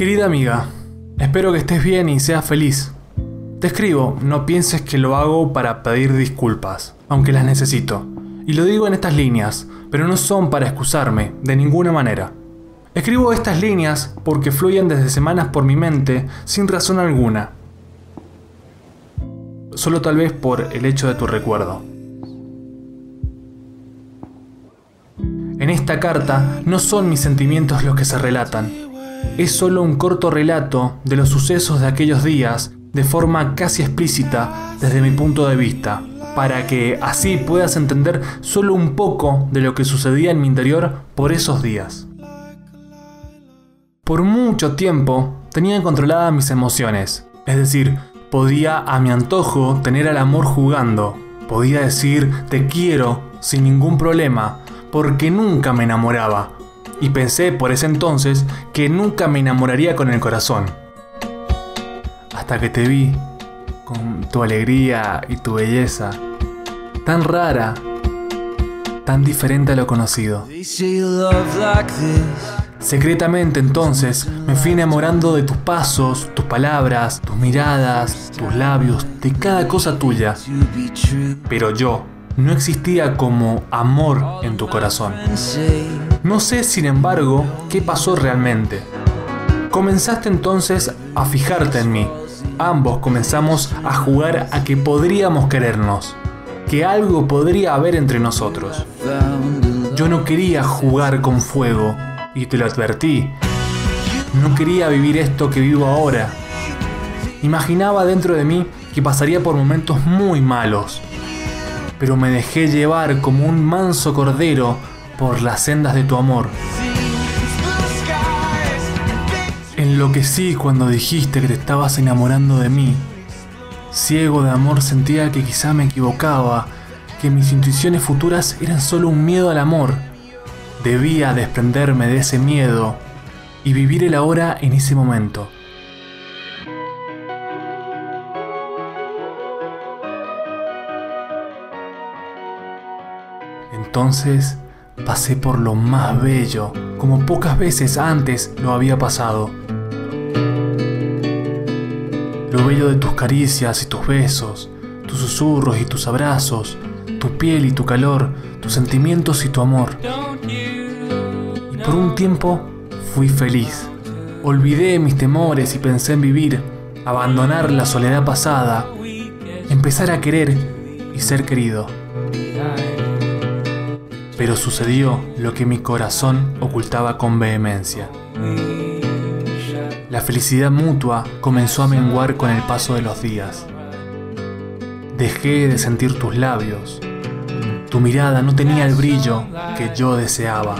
Querida amiga, espero que estés bien y seas feliz. Te escribo, no pienses que lo hago para pedir disculpas, aunque las necesito. Y lo digo en estas líneas, pero no son para excusarme, de ninguna manera. Escribo estas líneas porque fluyen desde semanas por mi mente sin razón alguna. Solo tal vez por el hecho de tu recuerdo. En esta carta no son mis sentimientos los que se relatan. Es solo un corto relato de los sucesos de aquellos días de forma casi explícita desde mi punto de vista, para que así puedas entender solo un poco de lo que sucedía en mi interior por esos días. Por mucho tiempo tenía controladas mis emociones, es decir, podía a mi antojo tener al amor jugando, podía decir te quiero sin ningún problema, porque nunca me enamoraba, y pensé por ese entonces que nunca me enamoraría con el corazón. Hasta que te vi, con tu alegría y tu belleza, tan rara, tan diferente a lo conocido. Secretamente entonces me fui enamorando de tus pasos, tus palabras, tus miradas, tus labios, de cada cosa tuya. Pero yo, no existía como amor en tu corazón. No sé, sin embargo, qué pasó realmente. Comenzaste entonces a fijarte en mí. Ambos comenzamos a jugar a que podríamos querernos, que algo podría haber entre nosotros. Yo no quería jugar con fuego, y te lo advertí. No quería vivir esto que vivo ahora. Imaginaba dentro de mí que pasaría por momentos muy malos, pero me dejé llevar como un manso cordero por las sendas de tu amor. Enloquecí cuando dijiste que te estabas enamorando de mí. Ciego de amor sentía que quizá me equivocaba, que mis intuiciones futuras eran solo un miedo al amor. Debía desprenderme de ese miedo y vivir el ahora en ese momento. Entonces pasé por lo más bello, como pocas veces antes lo había pasado. Lo bello de tus caricias y tus besos, tus susurros y tus abrazos, tu piel y tu calor, tus sentimientos y tu amor. Y por un tiempo fui feliz. Olvidé mis temores y pensé en vivir, abandonar la soledad pasada, empezar a querer y ser querido pero sucedió lo que mi corazón ocultaba con vehemencia. La felicidad mutua comenzó a menguar con el paso de los días. Dejé de sentir tus labios. Tu mirada no tenía el brillo que yo deseaba.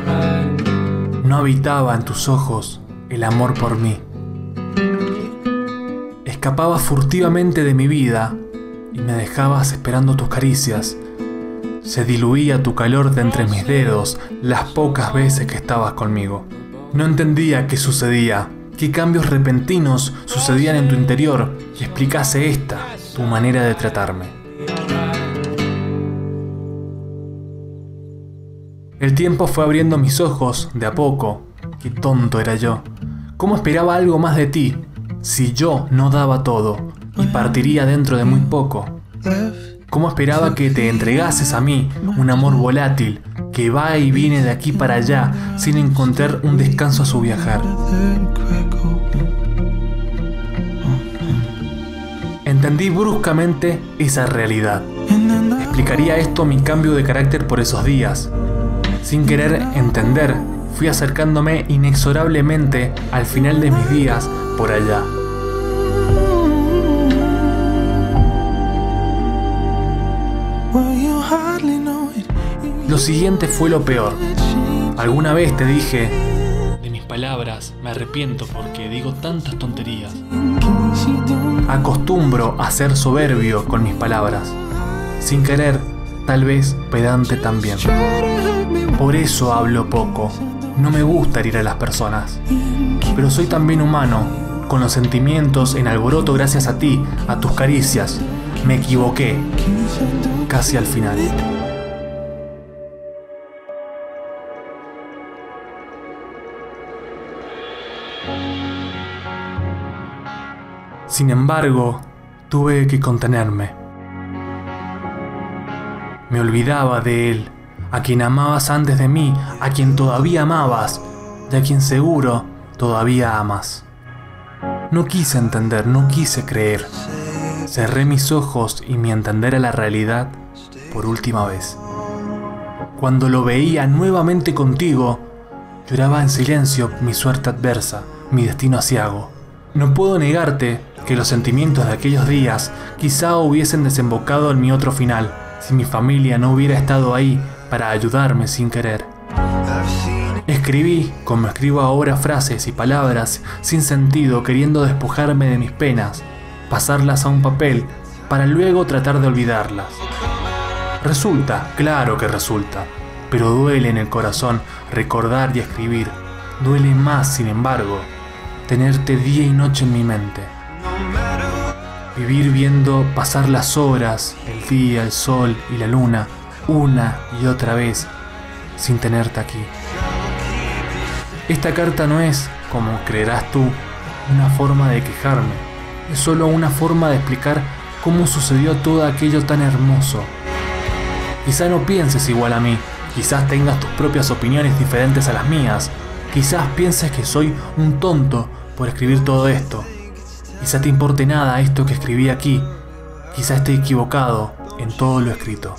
No habitaba en tus ojos el amor por mí. Escapabas furtivamente de mi vida y me dejabas esperando tus caricias se diluía tu calor de entre mis dedos las pocas veces que estabas conmigo. No entendía qué sucedía, qué cambios repentinos sucedían en tu interior y explicase esta, tu manera de tratarme. El tiempo fue abriendo mis ojos de a poco. Qué tonto era yo. ¿Cómo esperaba algo más de ti si yo no daba todo y partiría dentro de muy poco? ¿Cómo esperaba que te entregases a mí un amor volátil que va y viene de aquí para allá sin encontrar un descanso a su viajar? Entendí bruscamente esa realidad. Explicaría esto mi cambio de carácter por esos días. Sin querer entender, fui acercándome inexorablemente al final de mis días por allá. Lo siguiente fue lo peor. Alguna vez te dije, de mis palabras me arrepiento porque digo tantas tonterías. Acostumbro a ser soberbio con mis palabras. Sin querer, tal vez pedante también. Por eso hablo poco. No me gusta herir a las personas. Pero soy también humano, con los sentimientos en alboroto gracias a ti, a tus caricias. Me equivoqué. Casi al final. Sin embargo, tuve que contenerme. Me olvidaba de él, a quien amabas antes de mí, a quien todavía amabas, y a quien seguro todavía amas. No quise entender, no quise creer. Cerré mis ojos y mi entender a la realidad por última vez. Cuando lo veía nuevamente contigo, lloraba en silencio mi suerte adversa, mi destino asiago. No puedo negarte que los sentimientos de aquellos días quizá hubiesen desembocado en mi otro final, si mi familia no hubiera estado ahí para ayudarme sin querer. Escribí, como escribo ahora, frases y palabras sin sentido queriendo despojarme de mis penas, pasarlas a un papel para luego tratar de olvidarlas. Resulta, claro que resulta, pero duele en el corazón recordar y escribir. Duele más, sin embargo, tenerte día y noche en mi mente. Vivir viendo pasar las horas, el día, el sol y la luna, una y otra vez, sin tenerte aquí. Esta carta no es, como creerás tú, una forma de quejarme, es solo una forma de explicar cómo sucedió todo aquello tan hermoso. Quizá no pienses igual a mí, quizás tengas tus propias opiniones diferentes a las mías, quizás pienses que soy un tonto por escribir todo esto, quizá te importe nada esto que escribí aquí, quizá esté equivocado en todo lo escrito.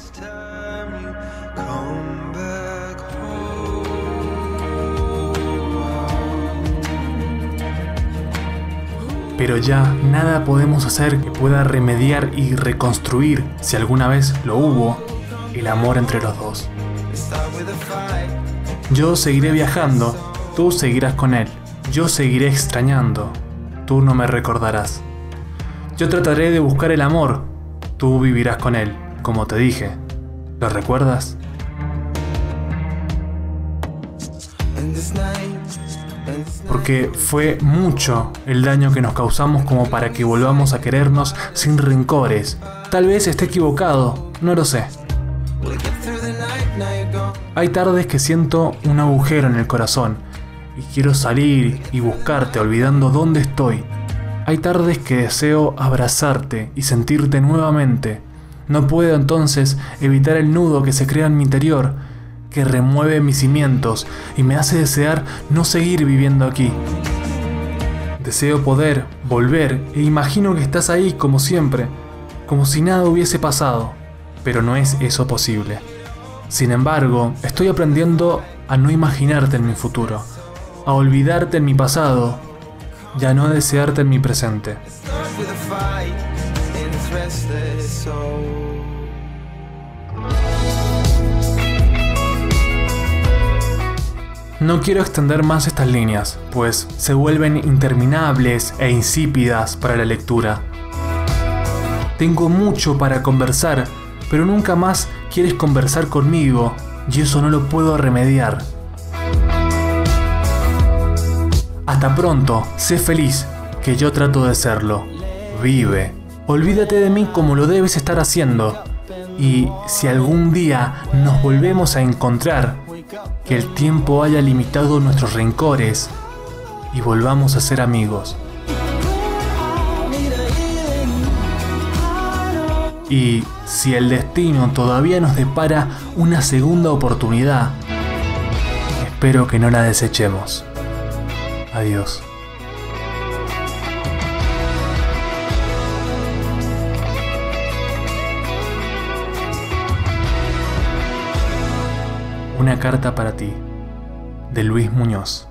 Pero ya nada podemos hacer que pueda remediar y reconstruir, si alguna vez lo hubo, el amor entre los dos. Yo seguiré viajando, tú seguirás con él, yo seguiré extrañando, tú no me recordarás. Yo trataré de buscar el amor, tú vivirás con él, como te dije. ¿Lo recuerdas? Porque fue mucho el daño que nos causamos como para que volvamos a querernos sin rencores. Tal vez esté equivocado, no lo sé. Hay tardes que siento un agujero en el corazón y quiero salir y buscarte olvidando dónde estoy. Hay tardes que deseo abrazarte y sentirte nuevamente. No puedo entonces evitar el nudo que se crea en mi interior que remueve mis cimientos y me hace desear no seguir viviendo aquí. Deseo poder volver e imagino que estás ahí como siempre, como si nada hubiese pasado, pero no es eso posible. Sin embargo, estoy aprendiendo a no imaginarte en mi futuro, a olvidarte en mi pasado y a no desearte en mi presente. No quiero extender más estas líneas, pues se vuelven interminables e insípidas para la lectura. Tengo mucho para conversar, pero nunca más quieres conversar conmigo, y eso no lo puedo remediar. Hasta pronto, sé feliz, que yo trato de serlo. Vive. Olvídate de mí como lo debes estar haciendo. Y si algún día nos volvemos a encontrar, que el tiempo haya limitado nuestros rencores y volvamos a ser amigos. Y si el destino todavía nos depara una segunda oportunidad, espero que no la desechemos. Adiós. Carta para ti, de Luis Muñoz.